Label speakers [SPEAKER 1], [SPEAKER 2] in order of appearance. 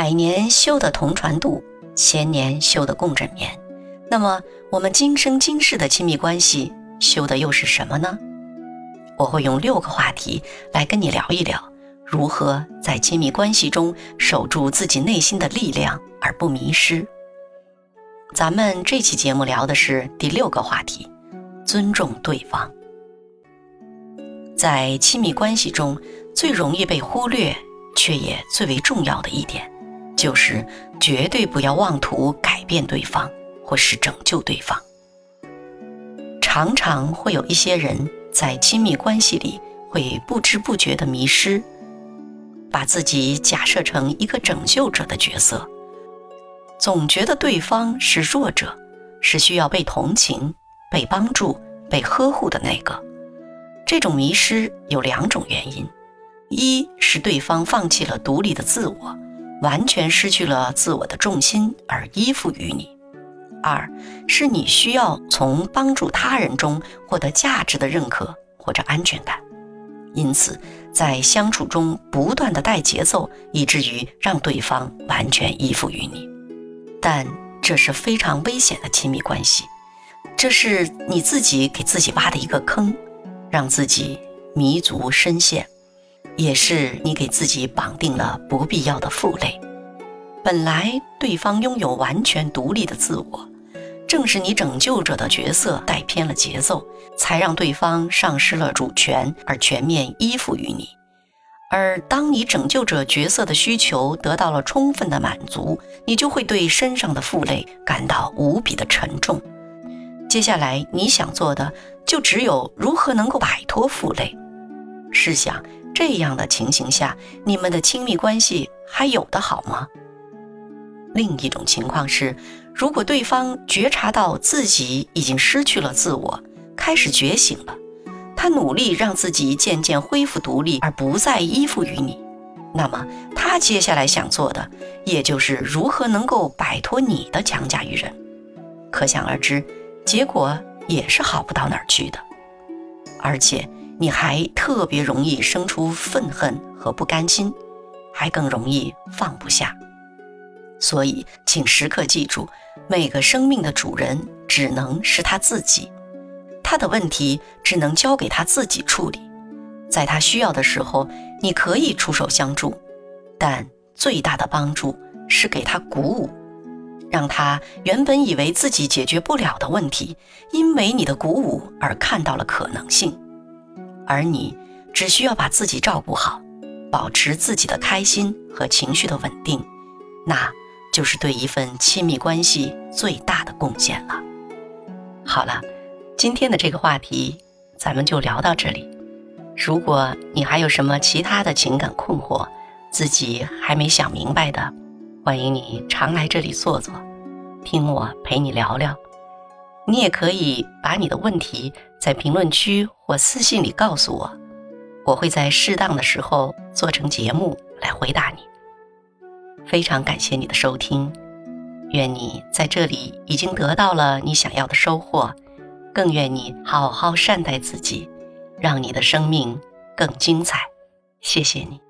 [SPEAKER 1] 百年修得同船渡，千年修得共枕眠。那么，我们今生今世的亲密关系修的又是什么呢？我会用六个话题来跟你聊一聊，如何在亲密关系中守住自己内心的力量而不迷失。咱们这期节目聊的是第六个话题：尊重对方。在亲密关系中最容易被忽略，却也最为重要的一点，就是绝对不要妄图改变对方或是拯救对方。常常会有一些人。在亲密关系里，会不知不觉地迷失，把自己假设成一个拯救者的角色，总觉得对方是弱者，是需要被同情、被帮助、被呵护的那个。这种迷失有两种原因：一是对方放弃了独立的自我，完全失去了自我的重心而依附于你。二是你需要从帮助他人中获得价值的认可或者安全感，因此在相处中不断的带节奏，以至于让对方完全依附于你。但这是非常危险的亲密关系，这是你自己给自己挖的一个坑，让自己迷足深陷，也是你给自己绑定了不必要的负累。本来对方拥有完全独立的自我，正是你拯救者的角色带偏了节奏，才让对方丧失了主权而全面依附于你。而当你拯救者角色的需求得到了充分的满足，你就会对身上的负累感到无比的沉重。接下来你想做的就只有如何能够摆脱负累。试想，这样的情形下，你们的亲密关系还有的好吗？另一种情况是，如果对方觉察到自己已经失去了自我，开始觉醒了，他努力让自己渐渐恢复独立，而不再依附于你，那么他接下来想做的，也就是如何能够摆脱你的强加于人。可想而知，结果也是好不到哪儿去的，而且你还特别容易生出愤恨和不甘心，还更容易放不下。所以，请时刻记住，每个生命的主人只能是他自己，他的问题只能交给他自己处理。在他需要的时候，你可以出手相助，但最大的帮助是给他鼓舞，让他原本以为自己解决不了的问题，因为你的鼓舞而看到了可能性。而你只需要把自己照顾好，保持自己的开心和情绪的稳定，那。就是对一份亲密关系最大的贡献了。好了，今天的这个话题咱们就聊到这里。如果你还有什么其他的情感困惑，自己还没想明白的，欢迎你常来这里坐坐，听我陪你聊聊。你也可以把你的问题在评论区或私信里告诉我，我会在适当的时候做成节目来回答你。非常感谢你的收听，愿你在这里已经得到了你想要的收获，更愿你好好善待自己，让你的生命更精彩。谢谢你。